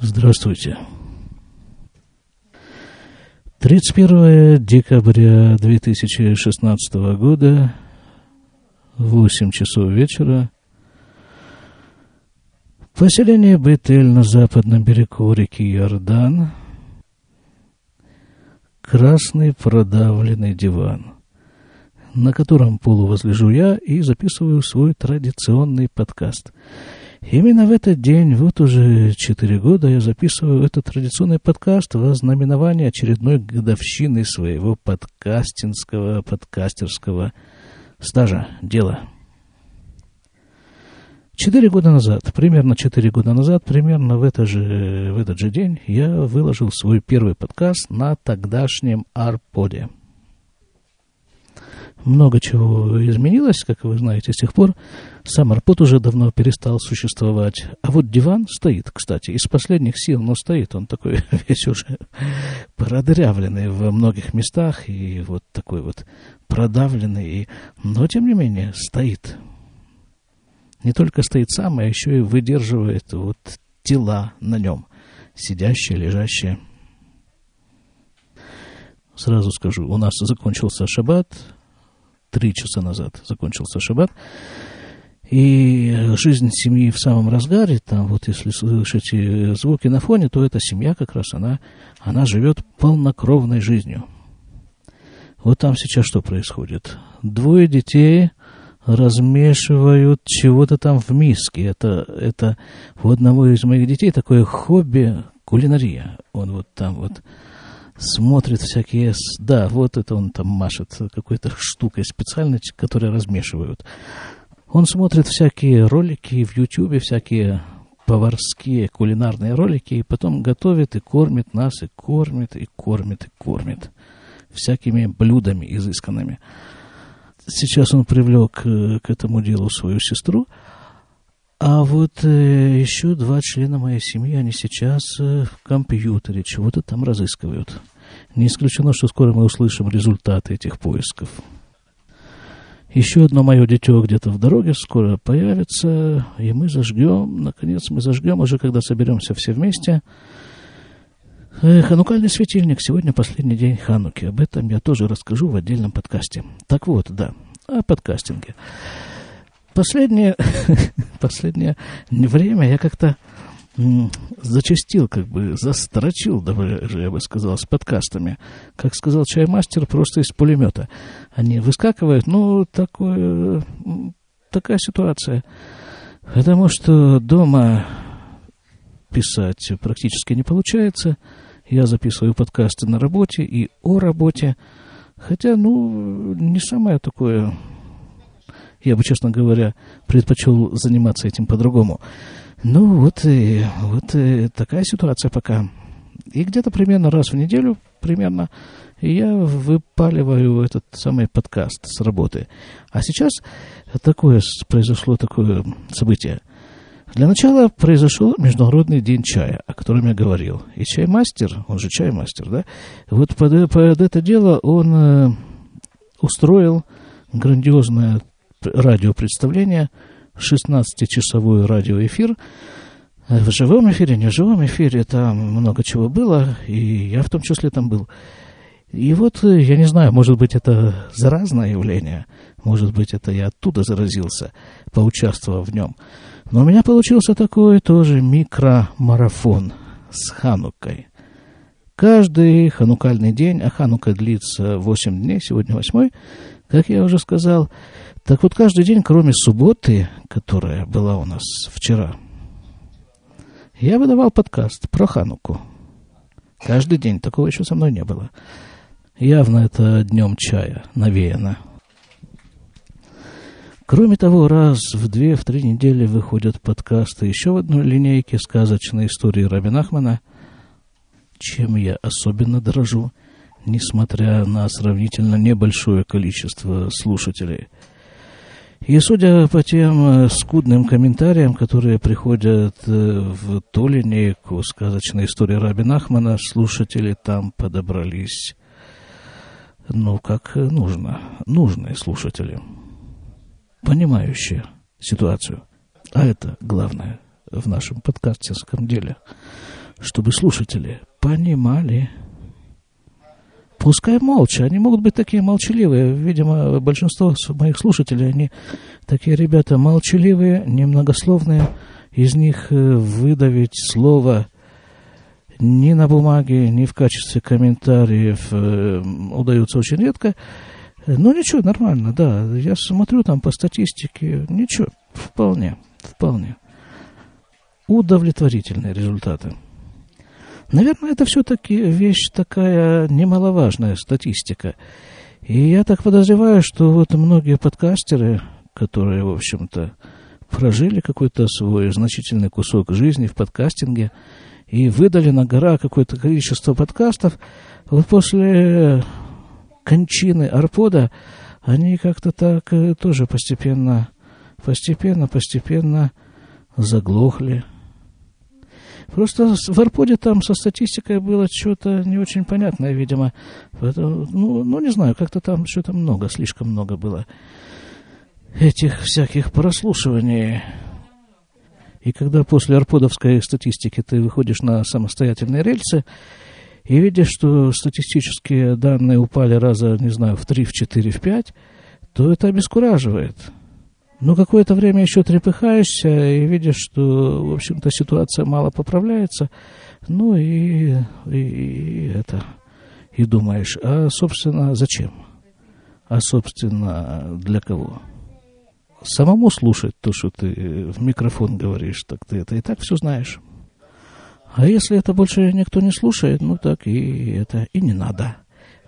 Здравствуйте. 31 декабря 2016 года, 8 часов вечера, поселение Бетель на западном берегу реки Иордан, красный продавленный диван, на котором полувозлежу я и записываю свой традиционный подкаст – Именно в этот день, вот уже четыре года, я записываю этот традиционный подкаст во знаменование очередной годовщины своего подкастинского, подкастерского стажа, дела. Четыре года назад, примерно четыре года назад, примерно в, это же, в этот же день, я выложил свой первый подкаст на тогдашнем Арподе – много чего изменилось, как вы знаете, с тех пор. Сам Арпот уже давно перестал существовать. А вот диван стоит, кстати, из последних сил, но стоит. Он такой весь уже продрявленный во многих местах и вот такой вот продавленный. Но, тем не менее, стоит. Не только стоит сам, а еще и выдерживает вот тела на нем. Сидящие, лежащие. Сразу скажу, у нас закончился шаббат, три часа назад закончился шаббат. И жизнь семьи в самом разгаре, там вот если слышите звуки на фоне, то эта семья как раз, она, она живет полнокровной жизнью. Вот там сейчас что происходит? Двое детей размешивают чего-то там в миске. Это, это у одного из моих детей такое хобби кулинария. Он вот там вот смотрит всякие... Да, вот это он там машет какой-то штукой специальной, которую размешивают. Он смотрит всякие ролики в Ютьюбе, всякие поварские кулинарные ролики, и потом готовит и кормит нас, и кормит, и кормит, и кормит всякими блюдами изысканными. Сейчас он привлек э, к этому делу свою сестру, а вот э, еще два члена моей семьи, они сейчас э, в компьютере чего-то там разыскивают. Не исключено, что скоро мы услышим результаты этих поисков. Еще одно мое дитё где-то в дороге скоро появится, и мы зажгем, наконец мы зажгем, уже когда соберемся все вместе. Ханукальный светильник. Сегодня последний день Хануки. Об этом я тоже расскажу в отдельном подкасте. Так вот, да, о подкастинге. Последнее, последнее время я как-то зачастил, как бы застрочил, даже я бы сказал, с подкастами. Как сказал чаймастер, просто из пулемета. Они выскакивают, ну, такое, такая ситуация. Потому что дома писать практически не получается. Я записываю подкасты на работе и о работе. Хотя, ну, не самое такое... Я бы, честно говоря, предпочел заниматься этим по-другому. Ну, вот, и, вот и такая ситуация пока. И где-то примерно раз в неделю, примерно, я выпаливаю этот самый подкаст с работы. А сейчас такое произошло такое событие. Для начала произошел Международный день чая, о котором я говорил. И чаймастер, он же чаймастер, да, вот под, под это дело он э, устроил грандиозное радиопредставление – 16-часовой радиоэфир. В живом эфире, не в живом эфире, там много чего было, и я в том числе там был. И вот, я не знаю, может быть, это заразное явление, может быть, это я оттуда заразился, поучаствовав в нем. Но у меня получился такой тоже микромарафон с Ханукой. Каждый ханукальный день, а Ханука длится 8 дней, сегодня 8, как я уже сказал, так вот, каждый день, кроме субботы, которая была у нас вчера, я выдавал подкаст про Хануку. Каждый день. Такого еще со мной не было. Явно это днем чая навеяно. Кроме того, раз в две, в три недели выходят подкасты еще в одной линейке сказочной истории Рабин Ахмана, чем я особенно дорожу, несмотря на сравнительно небольшое количество слушателей – и судя по тем э, скудным комментариям, которые приходят э, в ту линейку сказочной истории Раби Ахмана, слушатели там подобрались, ну, как нужно, нужные слушатели, понимающие ситуацию. А это главное в нашем подкастерском деле, чтобы слушатели понимали. Пускай молча, они могут быть такие молчаливые. Видимо, большинство моих слушателей, они такие ребята молчаливые, немногословные. Из них э, выдавить слово ни на бумаге, ни в качестве комментариев э, удается очень редко. Ну, ничего, нормально, да. Я смотрю там по статистике, ничего, вполне, вполне. Удовлетворительные результаты. Наверное, это все-таки вещь такая немаловажная, статистика. И я так подозреваю, что вот многие подкастеры, которые, в общем-то, прожили какой-то свой значительный кусок жизни в подкастинге и выдали на гора какое-то количество подкастов, вот после кончины Арпода они как-то так э, тоже постепенно, постепенно, постепенно заглохли. Просто в Арподе там со статистикой было что-то не очень понятное, видимо. Поэтому, ну, ну, не знаю, как-то там что-то много, слишком много было этих всяких прослушиваний. И когда после арподовской статистики ты выходишь на самостоятельные рельсы и видишь, что статистические данные упали раза, не знаю, в 3, в 4, в 5, то это обескураживает. Но какое-то время еще трепыхаешься и видишь, что, в общем-то, ситуация мало поправляется. Ну и, и, и это, и думаешь, а, собственно, зачем? А, собственно, для кого? Самому слушать то, что ты в микрофон говоришь, так ты это и так все знаешь. А если это больше никто не слушает, ну так и это и не надо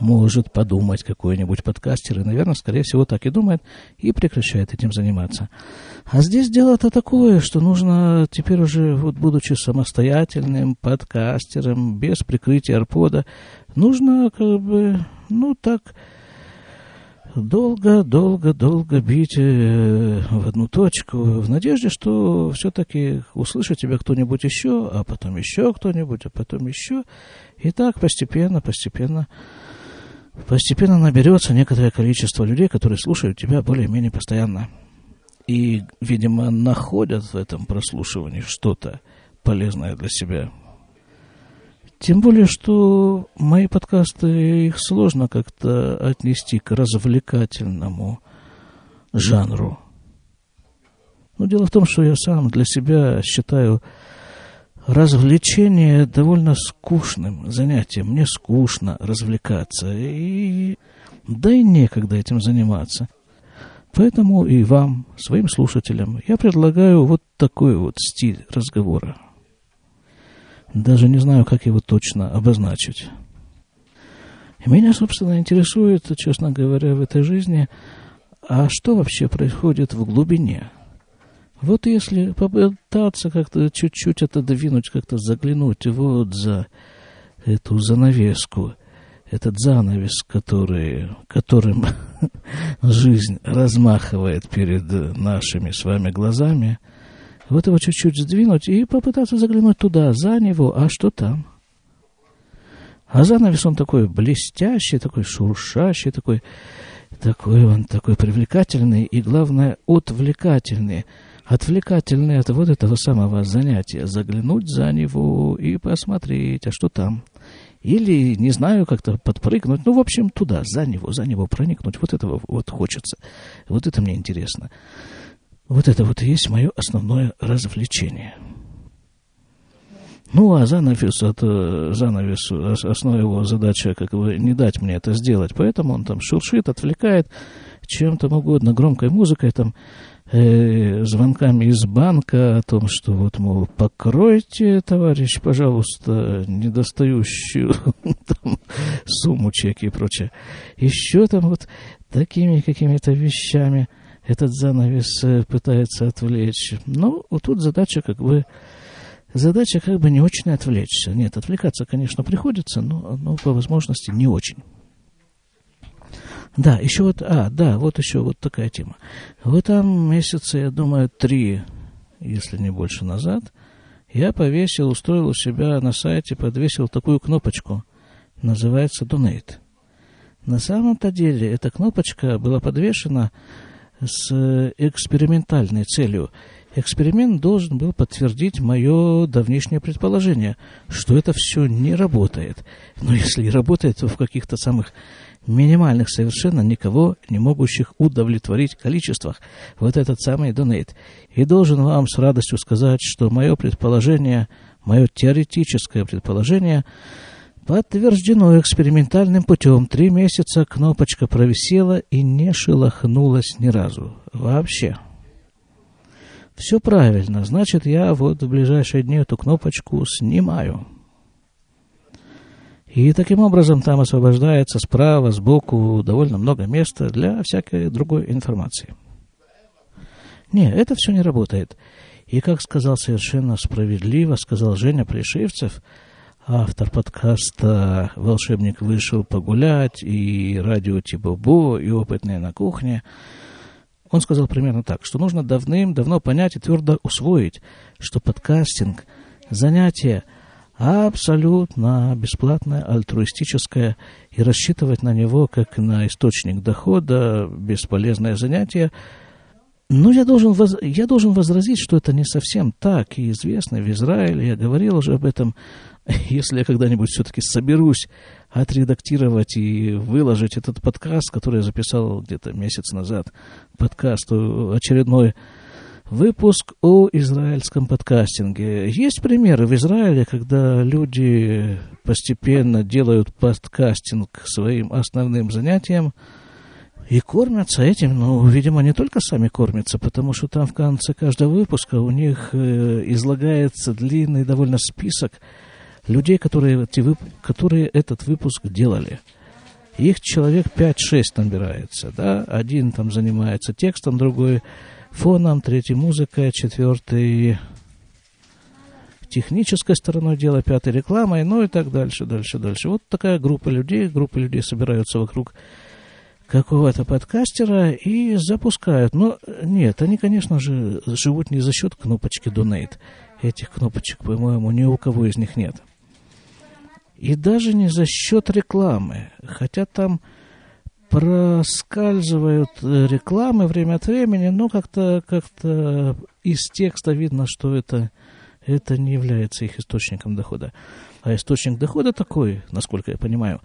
может подумать какой-нибудь подкастер, и, наверное, скорее всего, так и думает, и прекращает этим заниматься. А здесь дело-то такое, что нужно теперь уже, вот будучи самостоятельным подкастером, без прикрытия арпода, нужно как бы, ну так, долго-долго-долго бить э, в одну точку, в надежде, что все-таки услышит тебя кто-нибудь еще, а потом еще кто-нибудь, а потом еще. И так постепенно, постепенно постепенно наберется некоторое количество людей, которые слушают тебя более-менее постоянно. И, видимо, находят в этом прослушивании что-то полезное для себя. Тем более, что мои подкасты, их сложно как-то отнести к развлекательному жанру. Но дело в том, что я сам для себя считаю развлечение довольно скучным занятием. Мне скучно развлекаться. И да и некогда этим заниматься. Поэтому и вам, своим слушателям, я предлагаю вот такой вот стиль разговора. Даже не знаю, как его точно обозначить. меня, собственно, интересует, честно говоря, в этой жизни, а что вообще происходит в глубине – вот если попытаться как-то чуть-чуть отодвинуть, как-то заглянуть вот за эту занавеску, этот занавес, который, которым жизнь размахивает перед нашими с вами глазами, вот его чуть-чуть сдвинуть и попытаться заглянуть туда, за него, а что там? А занавес он такой блестящий, такой шуршащий, такой, такой он такой привлекательный и, главное, отвлекательный – отвлекательный от вот этого самого занятия, заглянуть за него и посмотреть, а что там. Или, не знаю, как-то подпрыгнуть, ну, в общем, туда, за него, за него проникнуть. Вот этого вот хочется. Вот это мне интересно. Вот это вот и есть мое основное развлечение. Ну, а занавес, это, занавес, основная его задача, как бы, не дать мне это сделать. Поэтому он там шуршит, отвлекает чем-то угодно, громкой музыкой, там, э, звонками из банка о том, что вот, мол, покройте, товарищ, пожалуйста, недостающую там, сумму чеки и прочее. Еще там вот такими какими-то вещами этот занавес э, пытается отвлечь. Ну, вот тут задача как бы задача как бы не очень отвлечься. Нет, отвлекаться, конечно, приходится, но, но по возможности не очень. Да, еще вот, а, да, вот еще вот такая тема. В этом месяце, я думаю, три, если не больше назад, я повесил, устроил у себя на сайте, подвесил такую кнопочку, называется Donate. На самом-то деле эта кнопочка была подвешена с экспериментальной целью. Эксперимент должен был подтвердить мое давнишнее предположение, что это все не работает. Но если и работает, то в каких-то самых минимальных, совершенно никого не могущих удовлетворить количествах. Вот этот самый донейт. И должен вам с радостью сказать, что мое предположение, мое теоретическое предположение подтверждено экспериментальным путем. Три месяца кнопочка провисела и не шелохнулась ни разу. Вообще. Все правильно. Значит, я вот в ближайшие дни эту кнопочку снимаю. И таким образом там освобождается справа, сбоку довольно много места для всякой другой информации. Не, это все не работает. И, как сказал совершенно справедливо, сказал Женя Плешивцев, автор подкаста «Волшебник вышел погулять» и радио Тибобо, и опытные на кухне, он сказал примерно так, что нужно давным-давно понять и твердо усвоить, что подкастинг – занятие – абсолютно бесплатное, альтруистическое, и рассчитывать на него как на источник дохода, бесполезное занятие. Но я должен, воз... я должен возразить, что это не совсем так, и известно в Израиле, я говорил уже об этом, если я когда-нибудь все-таки соберусь отредактировать и выложить этот подкаст, который я записал где-то месяц назад, подкаст очередной Выпуск о израильском подкастинге. Есть примеры в Израиле, когда люди постепенно делают подкастинг своим основным занятием и кормятся этим. Ну, видимо, не только сами кормятся, потому что там в конце каждого выпуска у них э, излагается длинный довольно список людей, которые, эти вып... которые этот выпуск делали. Их человек 5-6 набирается, да, один там занимается текстом, другой фоном, третий музыка, четвертый технической стороной дела, пятый рекламой, ну и так дальше, дальше, дальше. Вот такая группа людей, группа людей собираются вокруг какого-то подкастера и запускают. Но нет, они, конечно же, живут не за счет кнопочки Donate. Этих кнопочек, по-моему, ни у кого из них нет. И даже не за счет рекламы. Хотя там проскальзывают э, рекламы время от времени, но как-то как из текста видно, что это, это не является их источником дохода. А источник дохода такой, насколько я понимаю,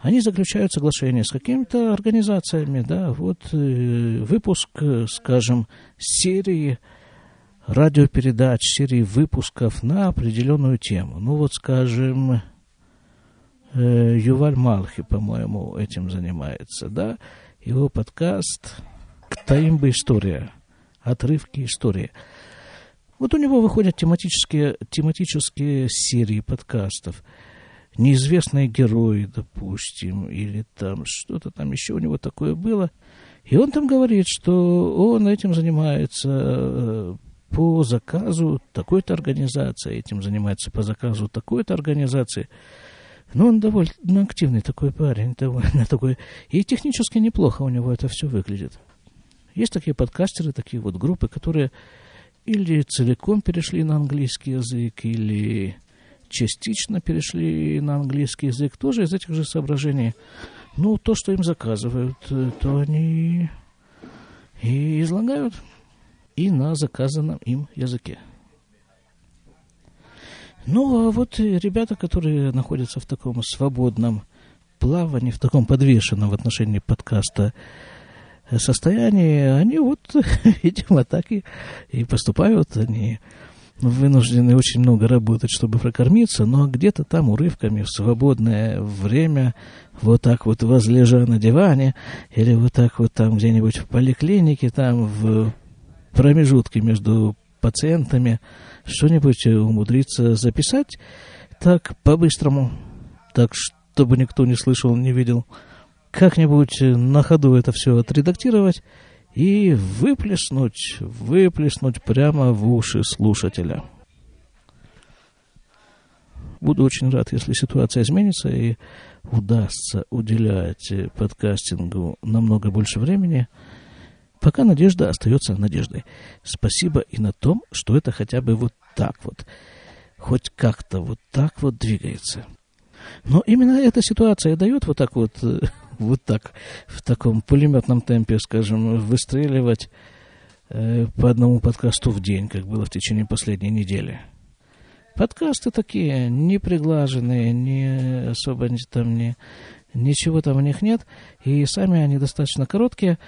они заключают соглашение с какими-то организациями, да, вот э, выпуск, скажем, серии радиопередач, серии выпусков на определенную тему. Ну вот, скажем, Э, Юваль Малхи, по-моему, этим занимается, да? Его подкаст «Ктаимба история», отрывки истории. Вот у него выходят тематические, тематические серии подкастов. Неизвестные герои, допустим, или там что-то там еще у него такое было. И он там говорит, что он этим занимается э, по заказу такой-то организации, этим занимается по заказу такой-то организации. Ну, он довольно активный такой парень, довольно такой. И технически неплохо у него это все выглядит. Есть такие подкастеры, такие вот группы, которые или целиком перешли на английский язык, или частично перешли на английский язык, тоже из этих же соображений. Ну, то, что им заказывают, то они и излагают и на заказанном им языке. Ну, а вот ребята, которые находятся в таком свободном плавании, в таком подвешенном в отношении подкаста состоянии, они вот, видимо, так и, и поступают. Они вынуждены очень много работать, чтобы прокормиться, но где-то там урывками в свободное время, вот так вот возлежа на диване, или вот так вот там где-нибудь в поликлинике, там в промежутке между пациентами, что-нибудь умудриться записать. Так по-быстрому, так, чтобы никто не слышал, не видел, как-нибудь на ходу это все отредактировать и выплеснуть, выплеснуть прямо в уши слушателя. Буду очень рад, если ситуация изменится и удастся уделять подкастингу намного больше времени – Пока надежда остается надеждой. Спасибо и на том, что это хотя бы вот так вот, хоть как-то вот так вот двигается. Но именно эта ситуация дает вот так вот, э, вот так, в таком пулеметном темпе, скажем, выстреливать э, по одному подкасту в день, как было в течение последней недели. Подкасты такие, не приглаженные, не особо там не, ничего там в них нет, и сами они достаточно короткие,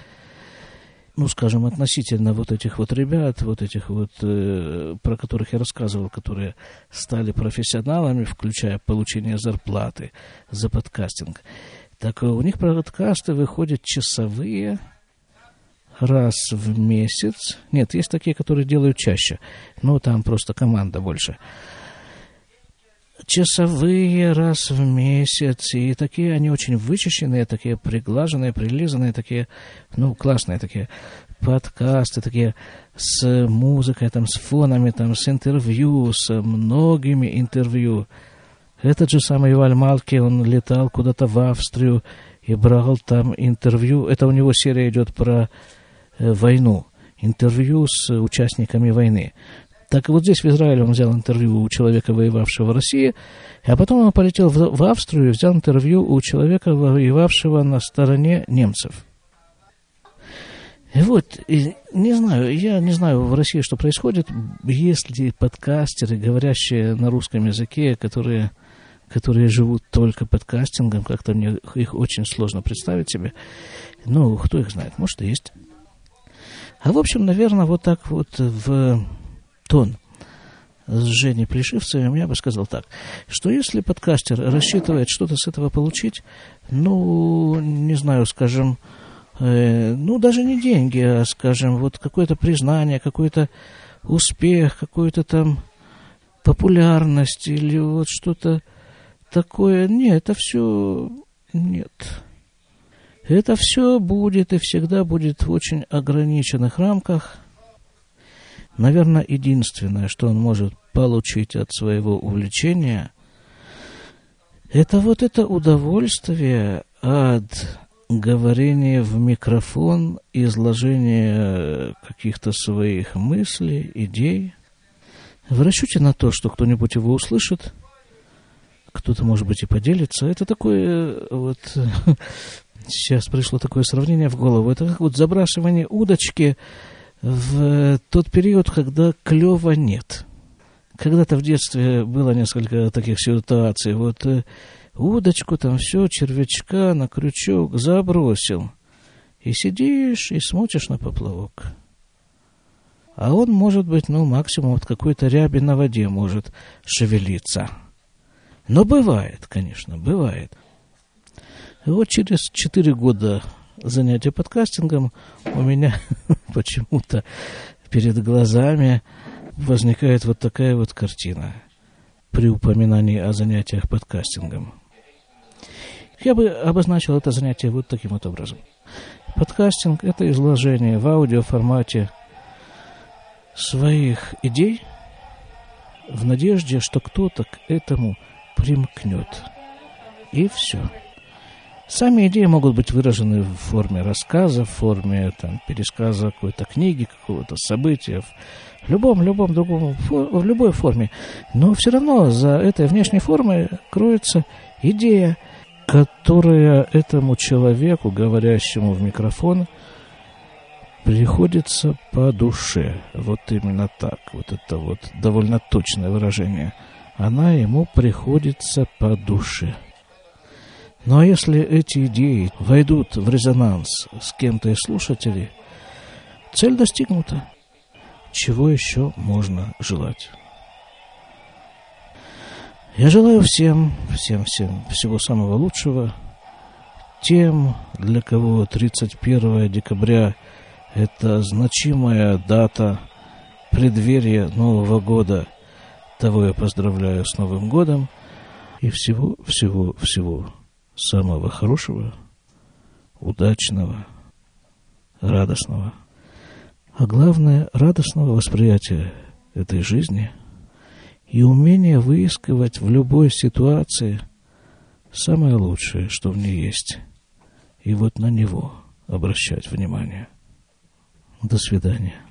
ну, скажем, относительно вот этих вот ребят, вот этих вот, э, про которых я рассказывал, которые стали профессионалами, включая получение зарплаты за подкастинг. Так у них подкасты выходят часовые, раз в месяц. Нет, есть такие, которые делают чаще, но там просто команда больше часовые раз в месяц, и такие они очень вычищенные, такие приглаженные, прилизанные, такие, ну, классные такие подкасты, такие с музыкой, там, с фонами, там, с интервью, с многими интервью. Этот же самый Юваль Малки, он летал куда-то в Австрию и брал там интервью. Это у него серия идет про э, войну. Интервью с участниками войны. Так вот здесь в Израиле он взял интервью у человека, воевавшего в России, а потом он полетел в Австрию и взял интервью у человека, воевавшего на стороне немцев. И вот, и, не знаю, я не знаю в России, что происходит, есть ли подкастеры, говорящие на русском языке, которые, которые живут только подкастингом, как-то мне их очень сложно представить себе. Ну, кто их знает, может, и есть. А в общем, наверное, вот так вот в тон с Женей Плешивцевым, я бы сказал так, что если подкастер рассчитывает что-то с этого получить, ну, не знаю, скажем, э, ну, даже не деньги, а, скажем, вот какое-то признание, какой-то успех, какую-то там популярность или вот что-то такое, нет, это все нет. Это все будет и всегда будет в очень ограниченных рамках – Наверное, единственное, что он может получить от своего увлечения, это вот это удовольствие от говорения в микрофон, изложения каких-то своих мыслей, идей, в расчете на то, что кто-нибудь его услышит, кто-то, может быть, и поделится. Это такое вот... Сейчас пришло такое сравнение в голову. Это как вот забрасывание удочки в тот период, когда клева нет. Когда-то в детстве было несколько таких ситуаций. Вот э, удочку, там все, червячка на крючок забросил. И сидишь и смотришь на поплавок. А он может быть, ну, максимум вот какой-то ряби на воде может шевелиться. Но бывает, конечно, бывает. И вот через четыре года занятия подкастингом, у меня почему-то перед глазами возникает вот такая вот картина при упоминании о занятиях подкастингом. Я бы обозначил это занятие вот таким вот образом. Подкастинг – это изложение в аудиоформате своих идей в надежде, что кто-то к этому примкнет. И все. Сами идеи могут быть выражены в форме рассказа, в форме там, пересказа какой-то книги, какого-то события, в любом, любом другом, в любой форме. Но все равно за этой внешней формой кроется идея, которая этому человеку, говорящему в микрофон, приходится по душе. Вот именно так. Вот это вот довольно точное выражение. Она ему приходится по душе. А если эти идеи войдут в резонанс с кем-то из слушателей, цель достигнута. Чего еще можно желать? Я желаю всем, всем, всем всего самого лучшего. Тем, для кого 31 декабря – это значимая дата преддверия Нового года, того я поздравляю с Новым годом и всего, всего, всего самого хорошего, удачного, радостного. А главное, радостного восприятия этой жизни и умение выискивать в любой ситуации самое лучшее, что в ней есть, и вот на него обращать внимание. До свидания.